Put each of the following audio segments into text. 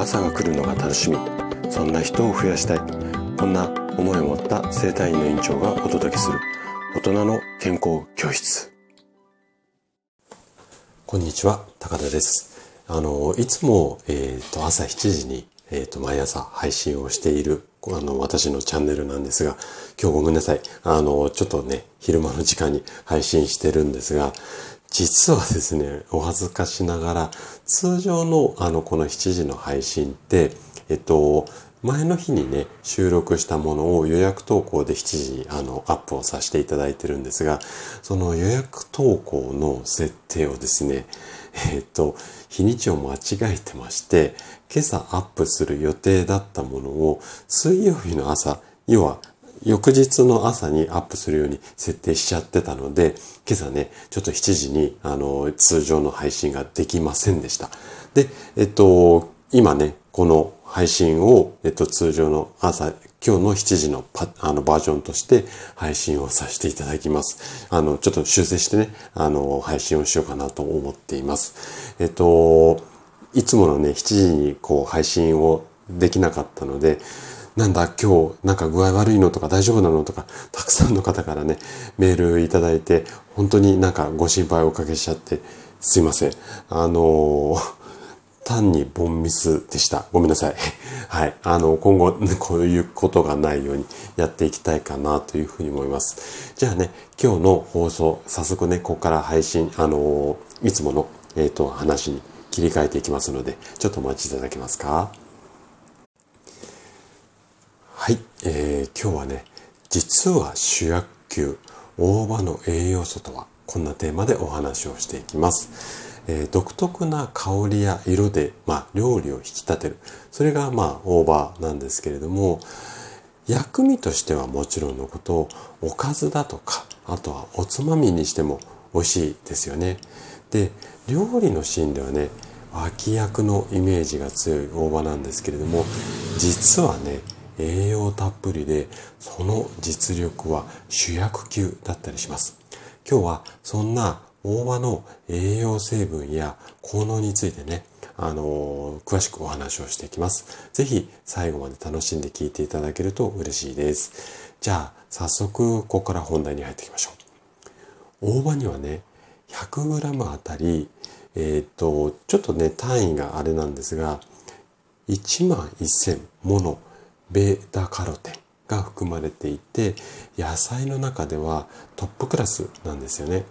朝が来るのが楽しみ。そんな人を増やしたい。こんな思いを持った生体院の院長がお届けする。大人の健康教室。こんにちは。高田です。あのいつも、えーと、朝7時に、えーと、毎朝配信をしているあの私のチャンネルなんですが今日ごめんなさい。あのちょっとね昼間の時間に配信してるんですが実はですね、お恥ずかしながら、通常のあの、この7時の配信って、えっと、前の日にね、収録したものを予約投稿で7時あの、アップをさせていただいてるんですが、その予約投稿の設定をですね、えっと、日にちを間違えてまして、今朝アップする予定だったものを水曜日の朝、要は翌日の朝にアップするように設定しちゃってたので、今朝ね、ちょっと7時に、あの、通常の配信ができませんでした。で、えっと、今ね、この配信を、えっと、通常の朝、今日の7時のパあのバージョンとして配信をさせていただきます。あの、ちょっと修正してね、あの、配信をしようかなと思っています。えっと、いつものね、7時にこう配信をできなかったので、なんだ今日なんか具合悪いのとか大丈夫なのとか、たくさんの方からね、メールいただいて、本当になんかご心配をおかけしちゃって、すいません。あのー、単にボンミスでした。ごめんなさい。はい。あの、今後、こういうことがないようにやっていきたいかなというふうに思います。じゃあね、今日の放送、早速ね、ここから配信、あのー、いつもの、えっ、ー、と、話に切り替えていきますので、ちょっとお待ちいただけますか？はい、えー、今日はね、実は主役級、大葉の栄養素とは、こんなテーマでお話をしていきます。えー、独特な香りや色で、まあ、料理を引き立てる。それが、まあ、大葉なんですけれども、薬味としてはもちろんのこと、おかずだとか、あとはおつまみにしても美味しいですよね。で、料理のシーンではね、脇役のイメージが強い大葉なんですけれども、実はね、栄養たっぷりで、その実力は主役級だったりします。今日はそんな大葉の栄養成分や効能についてね、あのー、詳しくお話をしていきます。ぜひ最後まで楽しんで聞いていただけると嬉しいです。じゃあ、早速、ここから本題に入っていきましょう。大葉にはね、100g あたり、えっ、と、ちょっとね、単位があれなんですが、1万1000ものベータカロテンが含まれていて野菜の中ではトップクラスなんですよね。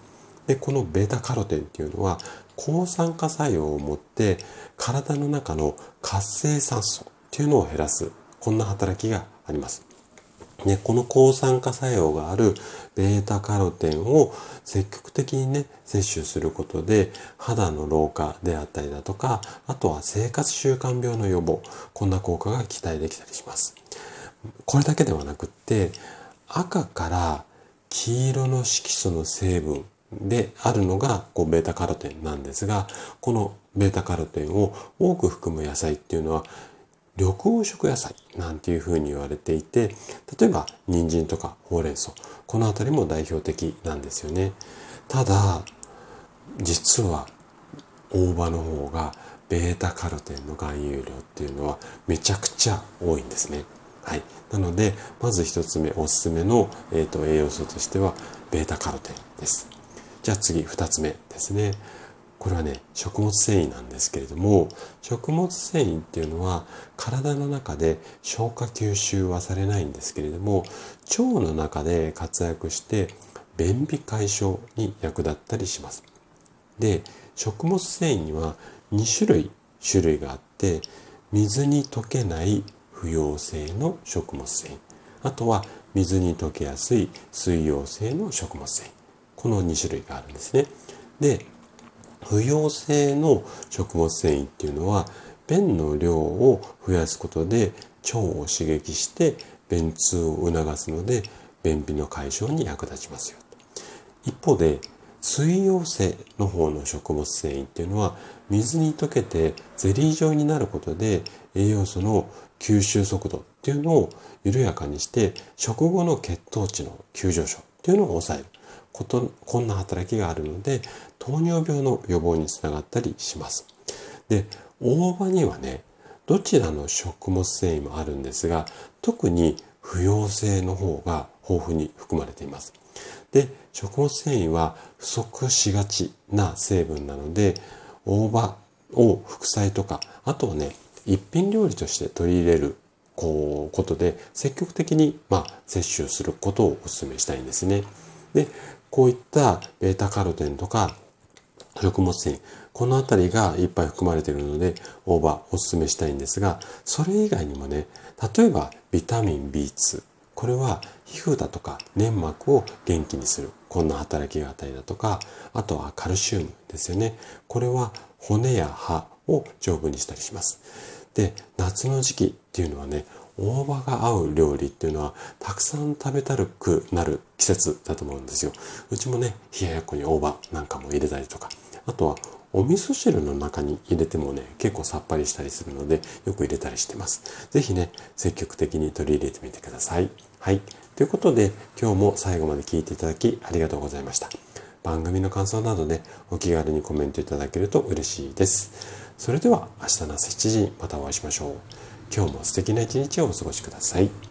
でこのベータカロテンっていうのは抗酸化作用を持って体の中の活性酸素っていうのを減らすこんな働きがあります。ね、この抗酸化作用があるベータカロテンを積極的にね、摂取することで肌の老化であったりだとか、あとは生活習慣病の予防、こんな効果が期待できたりします。これだけではなくって、赤から黄色の色素の成分であるのがこうベータカロテンなんですが、このベータカロテンを多く含む野菜っていうのは緑黄色野菜なんていうふうに言われていて、例えば人参とかほうれん草、この辺りも代表的なんですよね。ただ、実は大葉の方がベータカロテンの含有量っていうのはめちゃくちゃ多いんですね。はい。なので、まず一つ目、おすすめの、えーと、栄養素としては、ベータカロテンです。じゃあ次、二つ目ですね。これはね、食物繊維なんですけれども、食物繊維っていうのは体の中で消化吸収はされないんですけれども、腸の中で活躍して便秘解消に役立ったりします。で、食物繊維には2種類種類があって、水に溶けない不溶性の食物繊維。あとは水に溶けやすい水溶性の食物繊維。この2種類があるんですね。で、不溶性の食物繊維っていうのは便の量を増やすことで腸を刺激して便通を促すので便秘の解消に役立ちますよ。一方で水溶性の方の食物繊維っていうのは水に溶けてゼリー状になることで栄養素の吸収速度っていうのを緩やかにして食後の血糖値の急上昇っていうのを抑えることこんな働きがあるので糖尿病の予防につながったりします。で大葉にはねどちらの食物繊維もあるんですが、特に不溶性の方が豊富に含まれています。で、食物繊維は不足しがちな成分なので、大葉を副菜とか、あとはね、一品料理として取り入れるこうことで積極的に、まあ、摂取することをお勧めしたいんですね。で、こういったベータカロテンとか食物繊維、このあたりがいっぱい含まれているので、大葉お勧めしたいんですが、それ以外にもね、例えばビタミン B2、これは皮膚だとか粘膜を元気にする。こんな働きがあったりだとか、あとはカルシウムですよね。これは骨や歯を丈夫にしたりします。で、夏の時期っていうのはね、大葉が合う料理っていうのはたくさん食べたくなる季節だと思うんですよ。うちもね、冷ややっこに大葉なんかも入れたりとか、あとはお味噌汁の中に入れてもね、結構さっぱりしたりするので、よく入れたりしてます。ぜひね、積極的に取り入れてみてください。はい。ということで、今日も最後まで聞いていただきありがとうございました。番組の感想などね、お気軽にコメントいただけると嬉しいです。それでは明日の朝7時にまたお会いしましょう。今日も素敵な一日をお過ごしください。